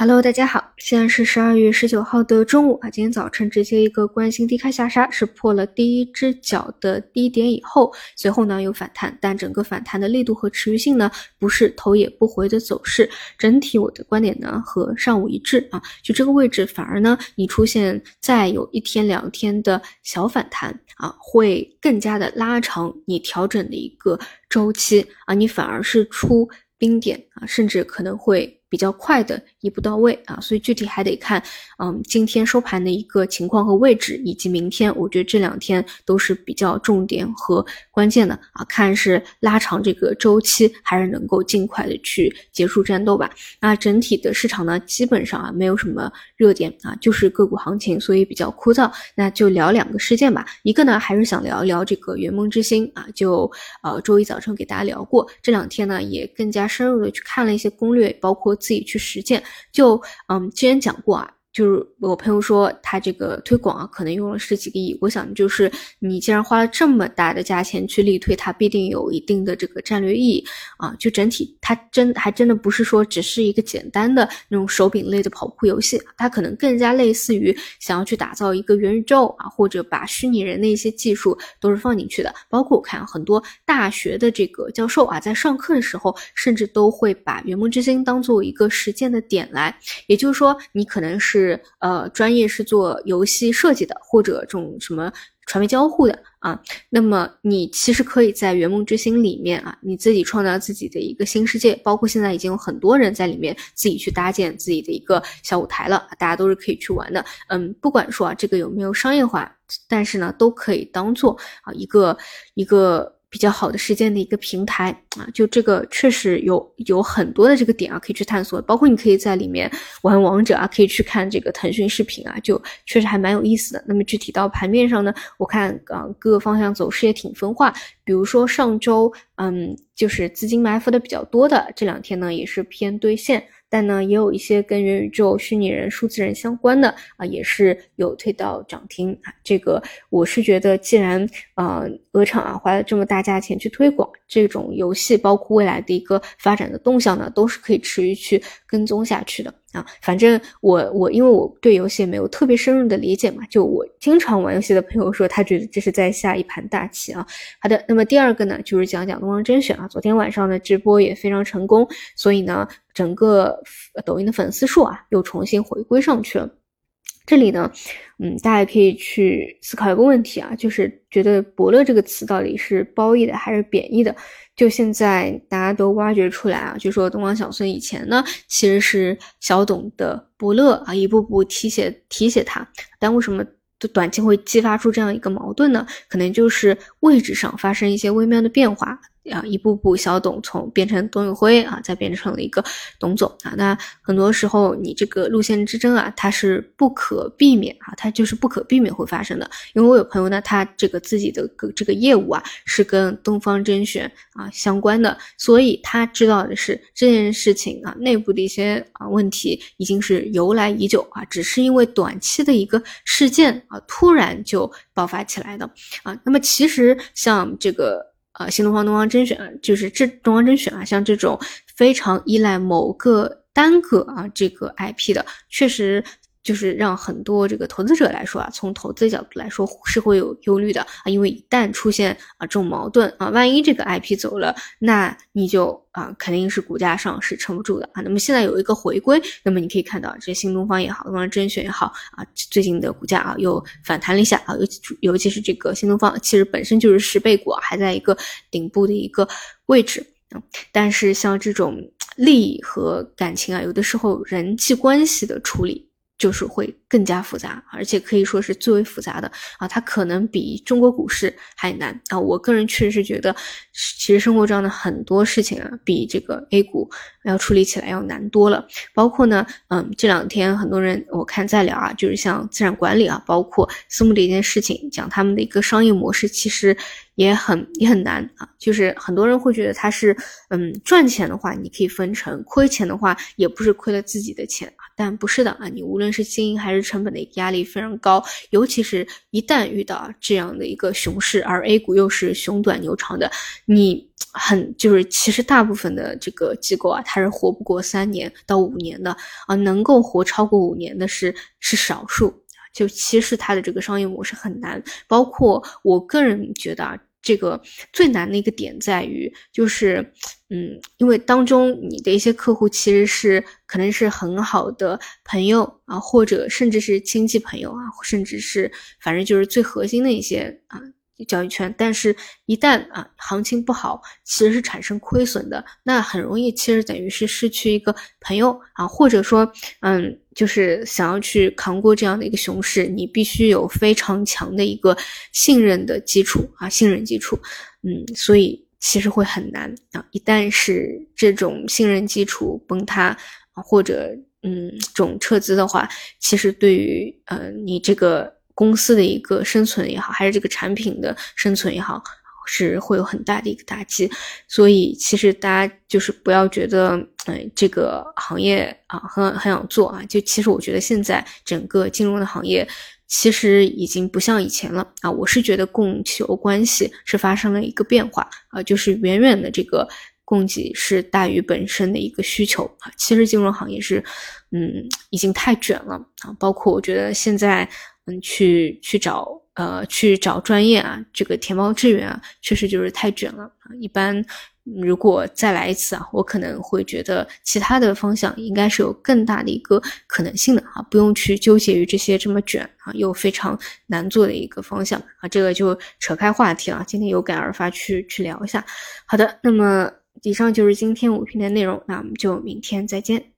Hello，大家好，现在是十二月十九号的中午啊。今天早晨直接一个惯性低开下杀，是破了第一只脚的低点以后，随后呢有反弹，但整个反弹的力度和持续性呢不是头也不回的走势。整体我的观点呢和上午一致啊，就这个位置反而呢你出现再有一天两天的小反弹啊，会更加的拉长你调整的一个周期啊，你反而是出冰点啊，甚至可能会。比较快的一步到位啊，所以具体还得看，嗯，今天收盘的一个情况和位置，以及明天，我觉得这两天都是比较重点和关键的啊，看是拉长这个周期，还是能够尽快的去结束战斗吧。那整体的市场呢，基本上啊没有什么热点啊，就是个股行情，所以比较枯燥。那就聊两个事件吧，一个呢还是想聊一聊这个圆梦之星啊，就呃周一早晨给大家聊过，这两天呢也更加深入的去看了一些攻略，包括。自己去实践，就嗯，之前讲过啊。就是我朋友说他这个推广啊，可能用了十几个亿。我想就是你既然花了这么大的价钱去力推，它必定有一定的这个战略意义啊。就整体它真还真的不是说只是一个简单的那种手柄类的跑酷游戏，它可能更加类似于想要去打造一个元宇宙啊，或者把虚拟人的一些技术都是放进去的。包括我看很多大学的这个教授啊，在上课的时候，甚至都会把圆梦之星当做一个实践的点来。也就是说，你可能是。是呃，专业是做游戏设计的，或者这种什么传媒交互的啊。那么你其实可以在圆梦之星里面啊，你自己创造自己的一个新世界。包括现在已经有很多人在里面自己去搭建自己的一个小舞台了，大家都是可以去玩的。嗯，不管说啊这个有没有商业化，但是呢都可以当做啊一个一个。比较好的实践的一个平台啊，就这个确实有有很多的这个点啊，可以去探索。包括你可以在里面玩王者啊，可以去看这个腾讯视频啊，就确实还蛮有意思的。那么具体到盘面上呢，我看啊各个方向走势也挺分化。比如说上周，嗯，就是资金埋伏的比较多的这两天呢，也是偏兑现。但呢，也有一些跟元宇宙、虚拟人、数字人相关的啊，也是有推到涨停啊。这个我是觉得，既然呃，鹅厂啊花了这么大价钱去推广这种游戏，包括未来的一个发展的动向呢，都是可以持续去跟踪下去的。啊，反正我我因为我对游戏没有特别深入的理解嘛，就我经常玩游戏的朋友说，他觉得这是在下一盘大棋啊。好的，那么第二个呢，就是讲讲东方甄选啊，昨天晚上的直播也非常成功，所以呢，整个抖音的粉丝数啊又重新回归上去了。这里呢，嗯，大家可以去思考一个问题啊，就是觉得“伯乐”这个词到底是褒义的还是贬义的？就现在大家都挖掘出来啊，就说东方小孙以前呢其实是小董的伯乐啊，一步步提携提携他，但为什么短期会激发出这样一个矛盾呢？可能就是位置上发生一些微妙的变化。啊，一步步小董从变成董宇辉啊，再变成了一个董总啊。那很多时候你这个路线之争啊，它是不可避免啊，它就是不可避免会发生的。因为我有朋友呢，他这个自己的个这个业务啊，是跟东方甄选啊相关的，所以他知道的是这件事情啊内部的一些啊问题已经是由来已久啊，只是因为短期的一个事件啊突然就爆发起来的啊。那么其实像这个。啊，新东方、东方甄选，就是这东方甄选啊，像这种非常依赖某个单个啊这个 IP 的，确实。就是让很多这个投资者来说啊，从投资角度来说是会有忧虑的啊，因为一旦出现啊这种矛盾啊，万一这个 IP 走了，那你就啊肯定是股价上是撑不住的啊。那么现在有一个回归，那么你可以看到这新东方也好，东方甄选也好啊，最近的股价啊又反弹了一下啊，尤其尤其是这个新东方，其实本身就是十倍股，还在一个顶部的一个位置啊。但是像这种利益和感情啊，有的时候人际关系的处理。就是会更加复杂，而且可以说是最为复杂的啊！它可能比中国股市还难啊！我个人确实是觉得，其实生活中的很多事情啊，比这个 A 股要处理起来要难多了。包括呢，嗯，这两天很多人我看在聊啊，就是像资产管理啊，包括私募的一件事情，讲他们的一个商业模式，其实也很也很难啊！就是很多人会觉得它是，嗯，赚钱的话你可以分成，亏钱的话也不是亏了自己的钱。但不是的啊，你无论是经营还是成本的一个压力非常高，尤其是一旦遇到这样的一个熊市，而 A 股又是熊短牛长的，你 很就是其实大部分的这个机构啊，它是活不过三年到五年的啊，能够活超过五年的是是少数。就其实它的这个商业模式很难，包括我个人觉得啊，这个最难的一个点在于，就是嗯，因为当中你的一些客户其实是可能是很好的朋友啊，或者甚至是亲戚朋友啊，甚至是反正就是最核心的一些啊。交易圈，但是，一旦啊行情不好，其实是产生亏损的，那很容易，其实等于是失去一个朋友啊，或者说，嗯，就是想要去扛过这样的一个熊市，你必须有非常强的一个信任的基础啊，信任基础，嗯，所以其实会很难啊，一旦是这种信任基础崩塌，或者嗯这种撤资的话，其实对于呃你这个。公司的一个生存也好，还是这个产品的生存也好，是会有很大的一个打击。所以其实大家就是不要觉得，嗯，这个行业啊很很想做啊。就其实我觉得现在整个金融的行业其实已经不像以前了啊。我是觉得供求关系是发生了一个变化啊，就是远远的这个供给是大于本身的一个需求啊。其实金融行业是，嗯，已经太卷了啊。包括我觉得现在。嗯，去去找呃去找专业啊，这个填报志愿啊，确实就是太卷了啊。一般如果再来一次啊，我可能会觉得其他的方向应该是有更大的一个可能性的啊，不用去纠结于这些这么卷啊又非常难做的一个方向啊。这个就扯开话题了，今天有感而发去去聊一下。好的，那么以上就是今天五篇的内容，那我们就明天再见。